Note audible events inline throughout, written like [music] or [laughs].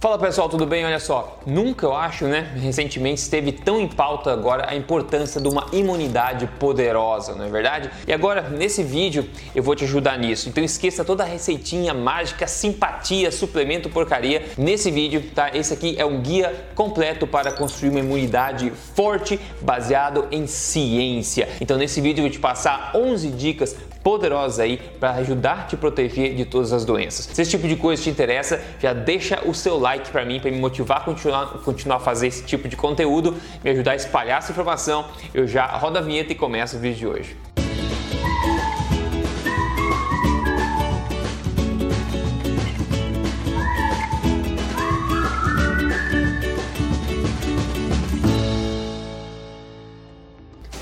Fala pessoal, tudo bem? Olha só, nunca eu acho, né, recentemente esteve tão em pauta agora a importância de uma imunidade poderosa, não é verdade? E agora, nesse vídeo, eu vou te ajudar nisso. Então esqueça toda a receitinha mágica, simpatia, suplemento porcaria. Nesse vídeo, tá? Esse aqui é um guia completo para construir uma imunidade forte, baseado em ciência. Então nesse vídeo eu vou te passar 11 dicas poderosas aí para ajudar a te proteger de todas as doenças. Se esse tipo de coisa te interessa, já deixa o seu like para mim, para me motivar a continuar, continuar a fazer esse tipo de conteúdo, me ajudar a espalhar essa informação. Eu já rodo a vinheta e começo o vídeo de hoje.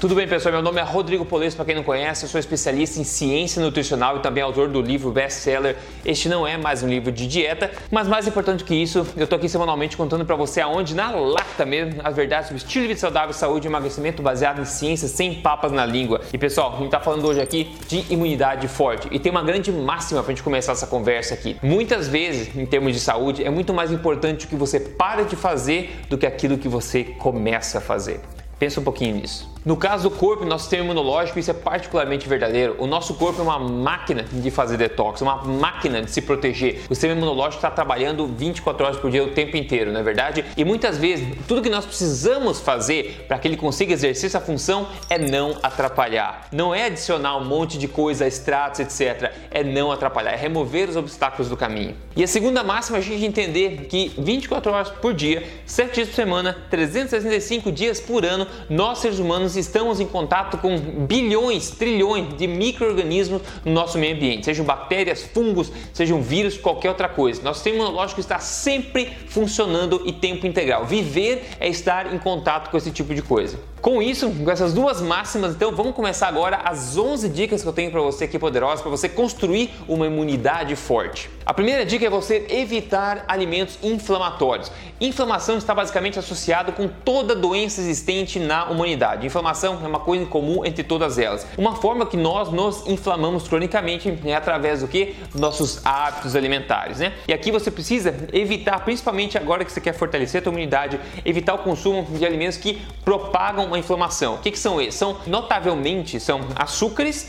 Tudo bem, pessoal? Meu nome é Rodrigo Polesso, para quem não conhece, eu sou especialista em ciência nutricional e também autor do livro best-seller Este não é mais um livro de dieta, mas mais importante que isso, eu tô aqui semanalmente contando para você aonde na lata mesmo as verdades sobre estilo de vida saudável, saúde e emagrecimento baseado em ciência sem papas na língua. E pessoal, a gente tá falando hoje aqui de imunidade forte e tem uma grande máxima pra gente começar essa conversa aqui. Muitas vezes, em termos de saúde, é muito mais importante o que você para de fazer do que aquilo que você começa a fazer. Pensa um pouquinho nisso. No caso do corpo nosso sistema imunológico, isso é particularmente verdadeiro. O nosso corpo é uma máquina de fazer detox, uma máquina de se proteger. O sistema imunológico está trabalhando 24 horas por dia o tempo inteiro, não é verdade? E muitas vezes, tudo que nós precisamos fazer para que ele consiga exercer essa função é não atrapalhar. Não é adicionar um monte de coisa, extratos, etc. É não atrapalhar, é remover os obstáculos do caminho. E a segunda máxima é a gente entender que 24 horas por dia, 7 dias por semana, 365 dias por ano, nós seres humanos estamos em contato com bilhões, trilhões de micro-organismos no nosso meio ambiente, sejam bactérias, fungos, sejam vírus, qualquer outra coisa. Nosso sistema imunológico está sempre funcionando e tempo integral. Viver é estar em contato com esse tipo de coisa. Com isso, com essas duas máximas, então vamos começar agora as 11 dicas que eu tenho para você aqui poderosas para você construir uma imunidade forte. A primeira dica é você evitar alimentos inflamatórios. Inflamação está basicamente associado com toda doença existente na humanidade. Inflamação é uma coisa comum entre todas elas. Uma forma que nós nos inflamamos cronicamente é através do que? Nossos hábitos alimentares, né? E aqui você precisa evitar, principalmente agora que você quer fortalecer a sua imunidade, evitar o consumo de alimentos que propagam inflamação. O que, que são esses? São notavelmente são açúcares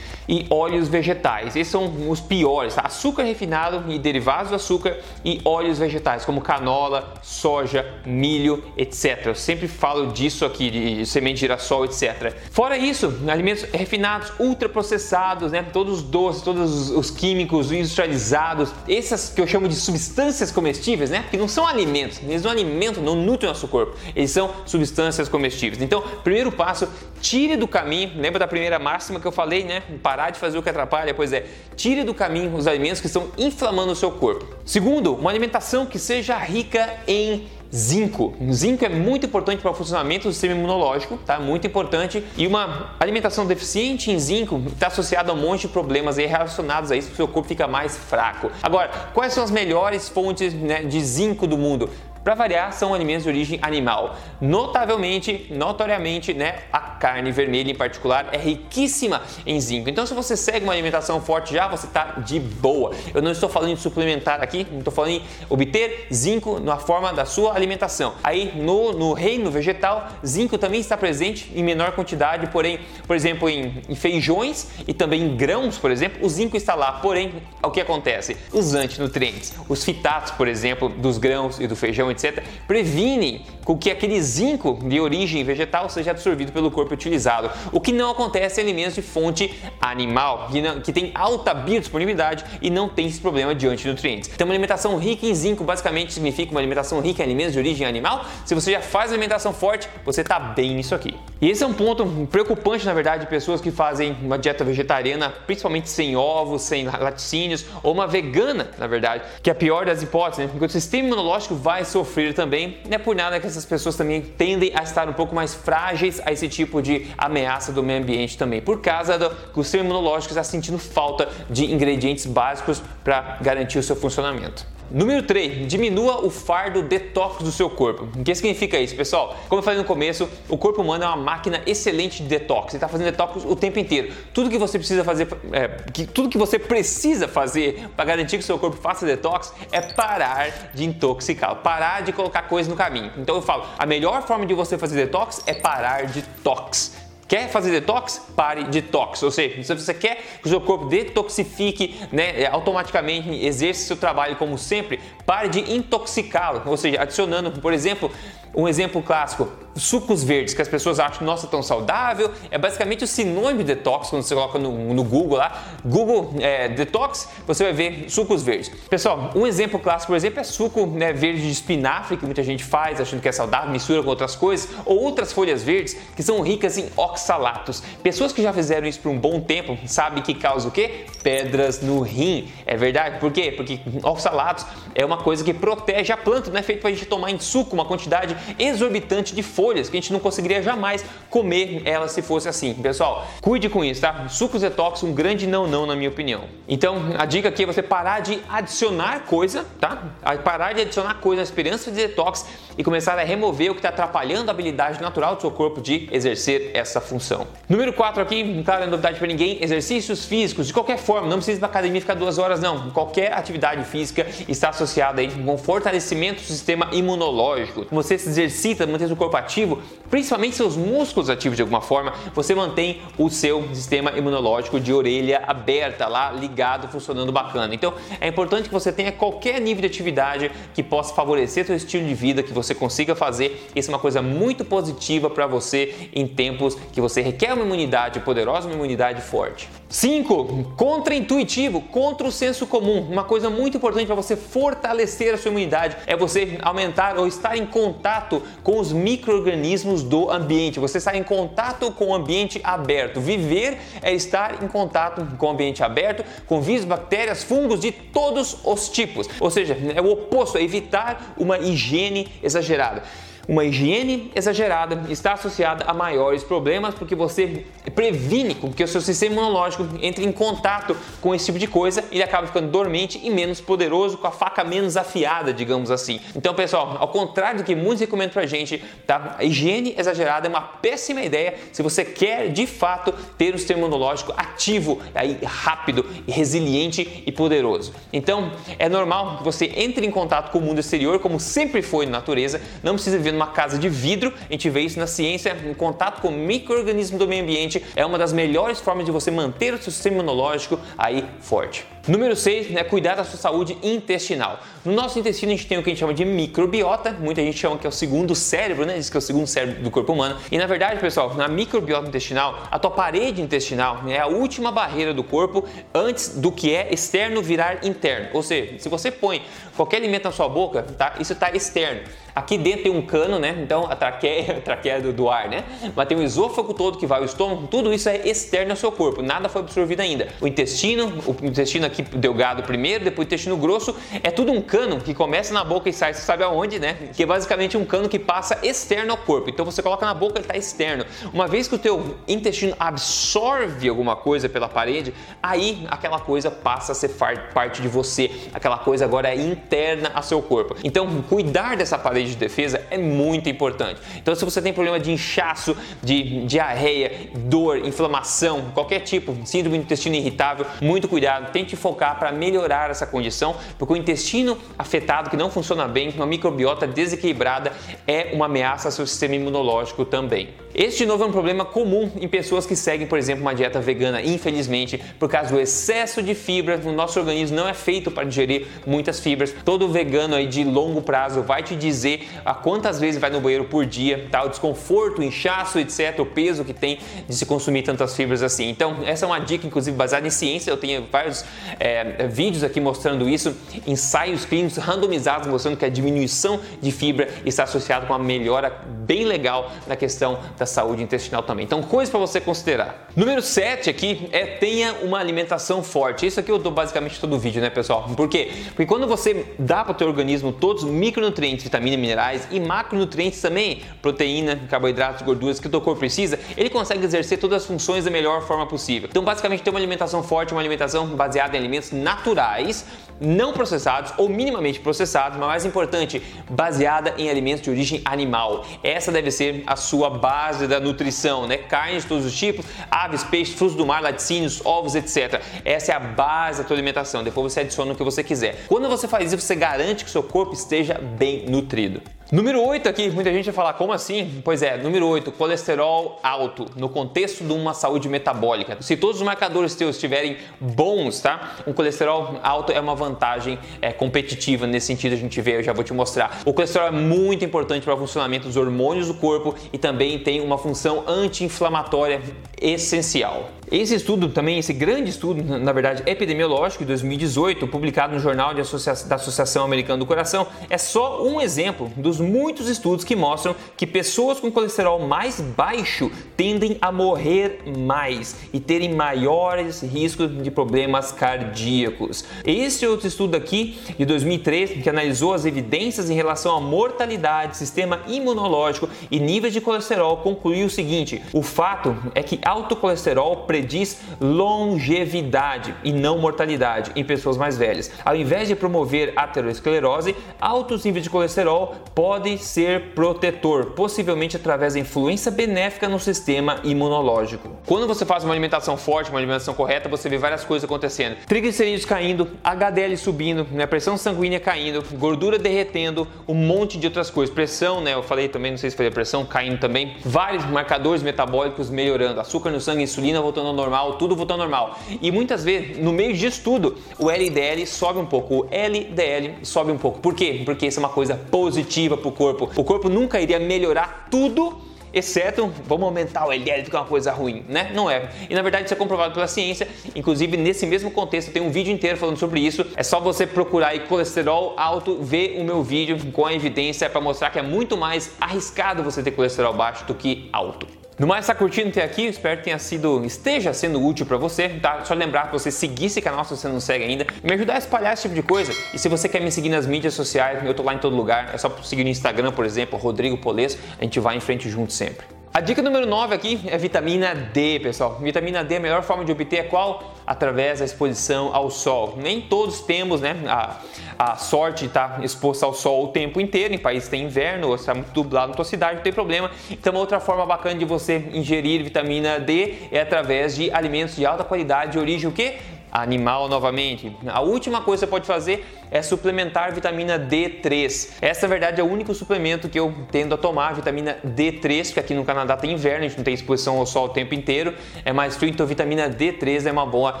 e óleos vegetais. Esses são os piores, tá? açúcar refinado e derivados do açúcar e óleos vegetais, como canola, soja, milho, etc. Eu sempre falo disso aqui, de semente de girassol, etc. Fora isso, alimentos refinados, ultraprocessados, né? todos os doces, todos os químicos industrializados, essas que eu chamo de substâncias comestíveis, né? que não são alimentos, eles não alimentam, não nutrem nosso corpo, eles são substâncias comestíveis. Então, primeiro passo, tire do caminho, lembra da primeira máxima que eu falei, né? parar de fazer o que atrapalha? Pois é, tire do caminho os alimentos que estão inflamando o seu corpo. Segundo, uma alimentação que seja rica em zinco. Zinco é muito importante para o funcionamento do sistema imunológico, tá? Muito importante. E uma alimentação deficiente em zinco está associada a um monte de problemas aí relacionados a isso, o seu corpo fica mais fraco. Agora, quais são as melhores fontes né, de zinco do mundo? Para variar, são alimentos de origem animal. Notavelmente, notoriamente, né, a carne vermelha em particular é riquíssima em zinco. Então, se você segue uma alimentação forte já, você está de boa. Eu não estou falando de suplementar aqui, não estou falando em obter zinco na forma da sua alimentação. Aí, no, no reino vegetal, zinco também está presente em menor quantidade, porém, por exemplo, em, em feijões e também em grãos, por exemplo, o zinco está lá. Porém, o que acontece? Os antinutrientes, os fitatos, por exemplo, dos grãos e do feijão, etc., previnem com que aquele zinco de origem vegetal seja absorvido pelo corpo utilizado, o que não acontece em alimentos de fonte animal, que, não, que tem alta biodisponibilidade e não tem esse problema de antinutrientes. Então, uma alimentação rica em zinco basicamente significa uma alimentação rica em alimentos de origem animal. Se você já faz alimentação forte, você está bem nisso aqui. E esse é um ponto preocupante, na verdade, de pessoas que fazem uma dieta vegetariana, principalmente sem ovos, sem laticínios, ou uma vegana, na verdade, que é a pior das hipóteses, né? porque o sistema imunológico vai sofrer também. Não é por nada que essas pessoas também tendem a estar um pouco mais frágeis a esse tipo de ameaça do meio ambiente também, por causa do que o sistema imunológico está sentindo falta de ingredientes básicos para garantir o seu funcionamento. Número 3, diminua o fardo detox do seu corpo. O que significa isso, pessoal? Como eu falei no começo, o corpo humano é uma máquina excelente de detox. Ele está fazendo detox o tempo inteiro. Tudo que você precisa fazer, é, que, tudo que você precisa fazer para garantir que o seu corpo faça detox é parar de intoxicá-lo, parar de colocar coisas no caminho. Então eu falo, a melhor forma de você fazer detox é parar de tox. Quer fazer detox? Pare de tox. Ou seja, se você quer que o seu corpo detoxifique né, é, automaticamente, exerça seu trabalho como sempre, pare de intoxicá-lo. Ou seja, adicionando, por exemplo, um exemplo clássico, sucos verdes, que as pessoas acham, nossa, tão saudável. É basicamente o sinônimo de detox, quando você coloca no, no Google lá, Google é, Detox, você vai ver sucos verdes. Pessoal, um exemplo clássico, por exemplo, é suco né, verde de espinafre, que muita gente faz, achando que é saudável, mistura com outras coisas, ou outras folhas verdes que são ricas em oxalatos. Pessoas que já fizeram isso por um bom tempo sabem que causa o quê? Pedras no rim. É verdade? Por quê? Porque oxalatos é uma coisa que protege a planta, não é feito para a gente tomar em suco uma quantidade exorbitante de folhas que a gente não conseguiria jamais comer elas se fosse assim. Pessoal, cuide com isso, tá? Sucos detox, um grande não não na minha opinião. Então, a dica aqui é você parar de adicionar coisa, tá? Parar de adicionar coisa na experiência de detox e começar a remover o que está atrapalhando a habilidade natural do seu corpo de exercer essa função. Número 4 aqui, não é novidade para ninguém, exercícios físicos de qualquer forma, não precisa ir para academia ficar duas horas não. Qualquer atividade física está associada aí com fortalecimento do sistema imunológico. Você se exercita, mantém seu corpo ativo, principalmente seus músculos ativos de alguma forma, você mantém o seu sistema imunológico de orelha aberta lá, ligado, funcionando bacana. Então é importante que você tenha qualquer nível de atividade que possa favorecer seu estilo de vida, que você consiga fazer. Isso é uma coisa muito positiva para você em tempos que você requer uma imunidade poderosa, uma imunidade forte. 5. Contra-intuitivo, contra o senso comum. Uma coisa muito importante para você fortalecer a sua imunidade é você aumentar ou estar em contato com os micro-organismos do ambiente. Você estar em contato com o ambiente aberto. Viver é estar em contato com o ambiente aberto, com vírus, bactérias, fungos de todos os tipos. Ou seja, é o oposto, é evitar uma higiene exagerada. Uma higiene exagerada está associada a maiores problemas porque você previne com que o seu sistema imunológico entre em contato com esse tipo de coisa e ele acaba ficando dormente e menos poderoso, com a faca menos afiada, digamos assim. Então, pessoal, ao contrário do que muitos recomendam pra gente, tá? A higiene exagerada é uma péssima ideia se você quer de fato ter um sistema imunológico ativo, aí rápido, resiliente e poderoso. Então, é normal que você entre em contato com o mundo exterior como sempre foi na natureza, não precisa viver numa casa de vidro, a gente vê isso na ciência, em contato com micro-organismos do meio ambiente, é uma das melhores formas de você manter o seu sistema imunológico aí forte. Número 6 é né, cuidar da sua saúde intestinal. No nosso intestino a gente tem o que a gente chama de microbiota, muita gente chama que é o segundo cérebro, né? Diz que é o segundo cérebro do corpo humano. E na verdade, pessoal, na microbiota intestinal, a tua parede intestinal é a última barreira do corpo antes do que é externo virar interno. Ou seja, se você põe qualquer alimento na sua boca, tá? Isso está externo. Aqui dentro tem um cano, né? Então a traqueia, [laughs] a traqueia do, do, ar, né? Mas tem o esôfago todo que vai o estômago, tudo isso é externo ao seu corpo, nada foi absorvido ainda. O intestino, o intestino aqui delgado primeiro, depois o intestino grosso, é tudo um cano que começa na boca e sai, você sabe aonde, né? Que é basicamente um cano que passa externo ao corpo. Então você coloca na boca, ele está externo. Uma vez que o teu intestino absorve alguma coisa pela parede, aí aquela coisa passa a ser parte de você. Aquela coisa agora é interna ao seu corpo. Então cuidar dessa parede de defesa é muito importante. Então, se você tem problema de inchaço, de diarreia, dor, inflamação, qualquer tipo, síndrome do intestino irritável, muito cuidado, tente focar para melhorar essa condição, porque o intestino afetado, que não funciona bem, uma microbiota desequilibrada, é uma ameaça ao seu sistema imunológico também. Este, de novo, é um problema comum em pessoas que seguem, por exemplo, uma dieta vegana, infelizmente, por causa do excesso de fibra, o nosso organismo não é feito para digerir muitas fibras. Todo vegano aí de longo prazo vai te dizer a quantas vezes vai no banheiro por dia, tá? o desconforto, o inchaço, etc., o peso que tem de se consumir tantas fibras assim. Então, essa é uma dica, inclusive, baseada em ciência. Eu tenho vários é, vídeos aqui mostrando isso, ensaios clínicos randomizados mostrando que a diminuição de fibra está associada com uma melhora bem legal na questão da saúde intestinal também. Então, coisas para você considerar. Número 7 aqui é tenha uma alimentação forte. Isso aqui eu dou basicamente todo o vídeo, né, pessoal? Por quê? Porque quando você dá para o teu organismo todos os micronutrientes, vitaminas, minerais e macronutrientes também, proteína, carboidratos, gorduras que o teu corpo precisa, ele consegue exercer todas as funções da melhor forma possível. Então, basicamente, ter uma alimentação forte, uma alimentação baseada em alimentos naturais não processados ou minimamente processados, mas mais importante, baseada em alimentos de origem animal. Essa deve ser a sua base da nutrição, né? Carnes de todos os tipos, aves, peixes, frutos do mar, laticínios, ovos, etc. Essa é a base da tua alimentação. Depois você adiciona o que você quiser. Quando você faz isso, você garante que seu corpo esteja bem nutrido. Número 8 aqui, muita gente vai falar, como assim? Pois é, número 8, colesterol alto, no contexto de uma saúde metabólica. Se todos os marcadores teus estiverem bons, tá? Um colesterol alto é uma vantagem é, competitiva nesse sentido, a gente vê, eu já vou te mostrar. O colesterol é muito importante para o funcionamento dos hormônios do corpo e também tem uma função anti-inflamatória essencial. Esse estudo também, esse grande estudo, na verdade, epidemiológico de 2018, publicado no Jornal Associa da Associação Americana do Coração, é só um exemplo dos muitos estudos que mostram que pessoas com colesterol mais baixo tendem a morrer mais e terem maiores riscos de problemas cardíacos. Esse outro estudo aqui, de 2003, que analisou as evidências em relação à mortalidade, sistema imunológico e níveis de colesterol, concluiu o seguinte: o fato é que alto colesterol prediz longevidade e não mortalidade em pessoas mais velhas. Ao invés de promover aterosclerose, altos níveis de colesterol podem ser protetor, possivelmente através da influência benéfica no sistema imunológico. Quando você faz uma alimentação forte, uma alimentação correta, você vê várias coisas acontecendo. Triglicerídeos caindo, HDL subindo, né, pressão sanguínea caindo, gordura derretendo, um monte de outras coisas. Pressão, né, eu falei também, não sei se a pressão, caindo também. Vários marcadores metabólicos melhorando, açúcar no sangue, insulina voltando ao normal, tudo voltando ao normal. E muitas vezes, no meio disso tudo, o LDL sobe um pouco, o LDL sobe um pouco. Por quê? Porque isso é uma coisa positiva para o corpo. O corpo nunca iria melhorar tudo exceto vamos aumentar o LDL fica uma coisa ruim, né? Não é. E na verdade isso é comprovado pela ciência. Inclusive nesse mesmo contexto tem um vídeo inteiro falando sobre isso. É só você procurar aí colesterol alto, ver o meu vídeo com a evidência para mostrar que é muito mais arriscado você ter colesterol baixo do que alto. No mais, está curtindo ter aqui? Espero que tenha sido, esteja sendo útil para você, tá? Só lembrar para você seguir esse canal se você não segue ainda, me ajudar a espalhar esse tipo de coisa. E se você quer me seguir nas mídias sociais, eu tô lá em todo lugar, é só seguir no Instagram, por exemplo, Rodrigo Poles, a gente vai em frente junto sempre. A dica número 9 aqui é vitamina D, pessoal. Vitamina D, a melhor forma de obter é qual? Através da exposição ao sol. Nem todos temos né, a, a sorte de estar exposto ao sol o tempo inteiro. Em países tem inverno, ou está muito dublado na tua cidade, não tem problema. Então, outra forma bacana de você ingerir vitamina D é através de alimentos de alta qualidade de origem o quê? Animal novamente. A última coisa que você pode fazer é suplementar vitamina D3. Essa, na verdade, é o único suplemento que eu tendo a tomar, vitamina D3, porque aqui no Canadá tem inverno, a gente não tem exposição ao sol o tempo inteiro, é mais frio, então vitamina D3 é uma boa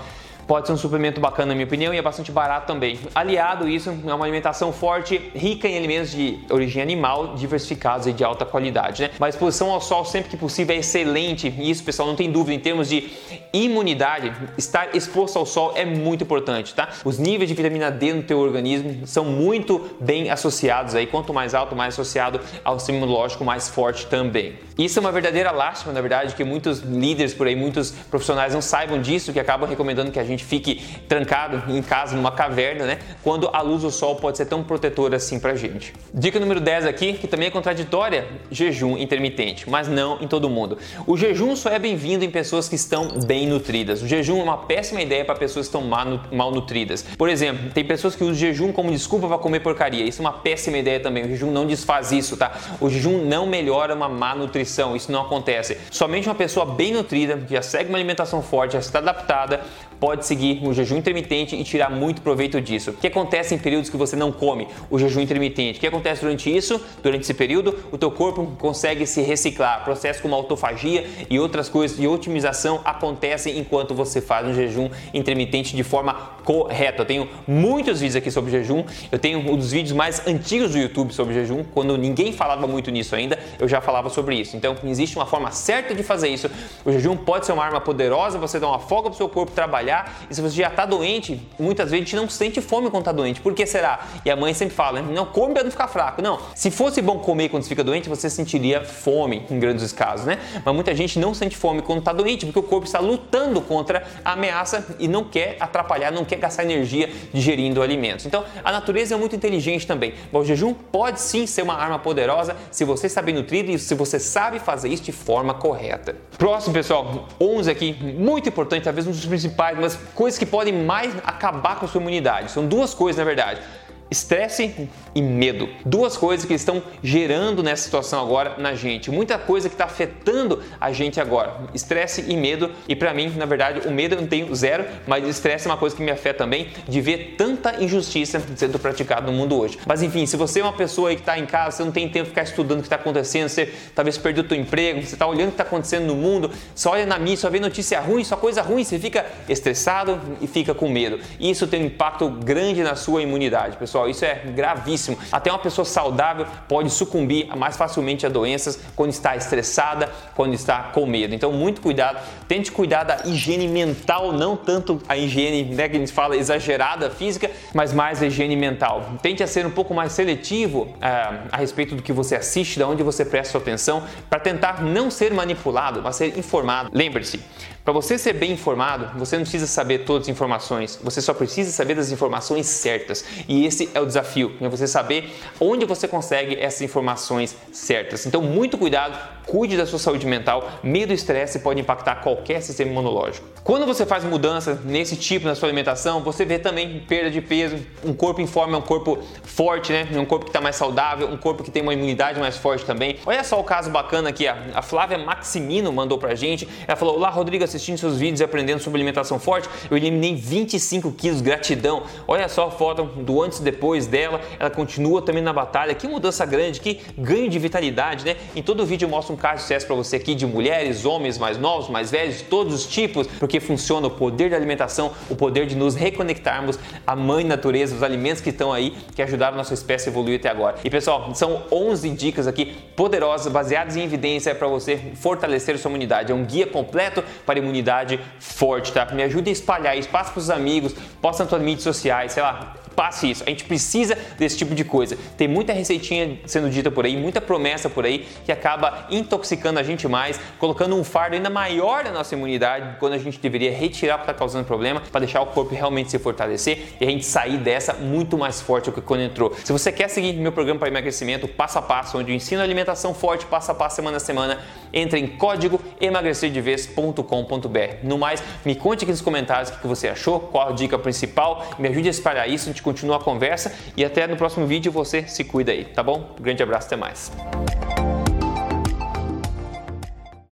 pode ser um suplemento bacana na minha opinião e é bastante barato também. Aliado isso é uma alimentação forte, rica em alimentos de origem animal, diversificados e de alta qualidade, né? Exposição ao sol sempre que possível é excelente e isso, pessoal, não tem dúvida em termos de imunidade, estar exposto ao sol é muito importante, tá? Os níveis de vitamina D no teu organismo são muito bem associados aí, quanto mais alto, mais associado ao sistema imunológico mais forte também. Isso é uma verdadeira lástima, na verdade, que muitos líderes por aí, muitos profissionais não saibam disso, que acabam recomendando que a gente gente fique trancado em casa, numa caverna, né? Quando a luz do sol pode ser tão protetora assim pra gente. Dica número 10 aqui, que também é contraditória, jejum intermitente, mas não em todo mundo. O jejum só é bem-vindo em pessoas que estão bem nutridas. O jejum é uma péssima ideia para pessoas que estão mal nutridas. Por exemplo, tem pessoas que usam jejum como desculpa para comer porcaria. Isso é uma péssima ideia também. O jejum não desfaz isso, tá? O jejum não melhora uma má nutrição. Isso não acontece. Somente uma pessoa bem nutrida, que já segue uma alimentação forte, já está adaptada, pode seguir o jejum intermitente e tirar muito proveito disso. O que acontece em períodos que você não come o jejum intermitente? O que acontece durante isso? Durante esse período, o teu corpo consegue se reciclar. Processos como autofagia e outras coisas de otimização acontecem enquanto você faz um jejum intermitente de forma correta. Eu tenho muitos vídeos aqui sobre jejum. Eu tenho um dos vídeos mais antigos do YouTube sobre jejum, quando ninguém falava muito nisso ainda, eu já falava sobre isso. Então, existe uma forma certa de fazer isso. O jejum pode ser uma arma poderosa, você dá uma folga para o seu corpo trabalhar trabalhar e se você já está doente, muitas vezes a gente não sente fome quando está doente. Por que será? E a mãe sempre fala, né? não come para não ficar fraco. Não, se fosse bom comer quando você fica doente, você sentiria fome em grandes casos, né? Mas muita gente não sente fome quando está doente, porque o corpo está lutando contra a ameaça e não quer atrapalhar, não quer gastar energia digerindo alimentos. Então, a natureza é muito inteligente também. O jejum pode sim ser uma arma poderosa se você está bem nutrido e se você sabe fazer isso de forma correta. Próximo, pessoal, 11 aqui, muito importante, talvez um dos principais coisas que podem mais acabar com a sua imunidade. São duas coisas, na verdade. Estresse e medo. Duas coisas que estão gerando nessa situação agora na gente. Muita coisa que está afetando a gente agora. Estresse e medo. E para mim, na verdade, o medo eu não tenho zero, mas estresse é uma coisa que me afeta também de ver tanta injustiça sendo praticada no mundo hoje. Mas enfim, se você é uma pessoa que está em casa, você não tem tempo de ficar estudando o que está acontecendo, você talvez perdeu o seu emprego, você está olhando o que está acontecendo no mundo, só olha na mídia, só vê notícia ruim, só coisa ruim, você fica estressado e fica com medo. Isso tem um impacto grande na sua imunidade, pessoal pessoal, isso é gravíssimo. Até uma pessoa saudável pode sucumbir mais facilmente a doenças quando está estressada, quando está com medo. Então, muito cuidado. Tente cuidar da higiene mental, não tanto a higiene né, que a gente fala exagerada física, mas mais a higiene mental. Tente ser um pouco mais seletivo é, a respeito do que você assiste, de onde você presta sua atenção, para tentar não ser manipulado, mas ser informado. Lembre-se, para você ser bem informado, você não precisa saber todas as informações, você só precisa saber das informações certas. E esse é o desafio, é você saber onde você consegue essas informações certas. Então, muito cuidado, cuide da sua saúde mental. Medo e estresse pode impactar qualquer sistema imunológico. Quando você faz mudança nesse tipo na sua alimentação, você vê também perda de peso, um corpo em forma é um corpo forte, né? Um corpo que está mais saudável, um corpo que tem uma imunidade mais forte também. Olha só o caso bacana aqui, a Flávia Maximino mandou pra gente. Ela falou: Olá, Rodrigo, assistindo seus vídeos aprendendo sobre alimentação forte, eu eliminei 25 quilos, gratidão. Olha só a foto do antes e depois dela, ela continua também na batalha. Que mudança grande, que ganho de vitalidade, né? Em todo vídeo eu mostro um caso de sucesso para você aqui de mulheres, homens mais novos, mais velhos, de todos os tipos, porque funciona o poder da alimentação, o poder de nos reconectarmos à mãe natureza, os alimentos que estão aí, que ajudaram a nossa espécie a evoluir até agora. E pessoal, são 11 dicas aqui poderosas, baseadas em evidência para você fortalecer sua imunidade. É um guia completo para imunidade forte, tá? Me ajude a espalhar isso, passe para os amigos, posta nas suas mídias sociais, sei lá, passe isso. A gente precisa desse tipo de coisa. Tem muita receitinha sendo dita por aí, muita promessa por aí que acaba intoxicando a gente mais, colocando um fardo ainda maior na nossa imunidade, quando a gente deveria retirar o que está causando problema, para deixar o corpo realmente se fortalecer e a gente sair dessa muito mais forte do que quando entrou. Se você quer seguir meu programa para emagrecimento passo a passo, onde eu ensino alimentação forte passo a passo, semana a semana, entre em código emagrecerdevez.com.br. No mais, me conte aqui nos comentários o que você achou, qual a dica principal, me ajude a espalhar isso, a gente continua a conversa e até no próximo vídeo você se cuida aí, tá bom? Um grande abraço, até mais.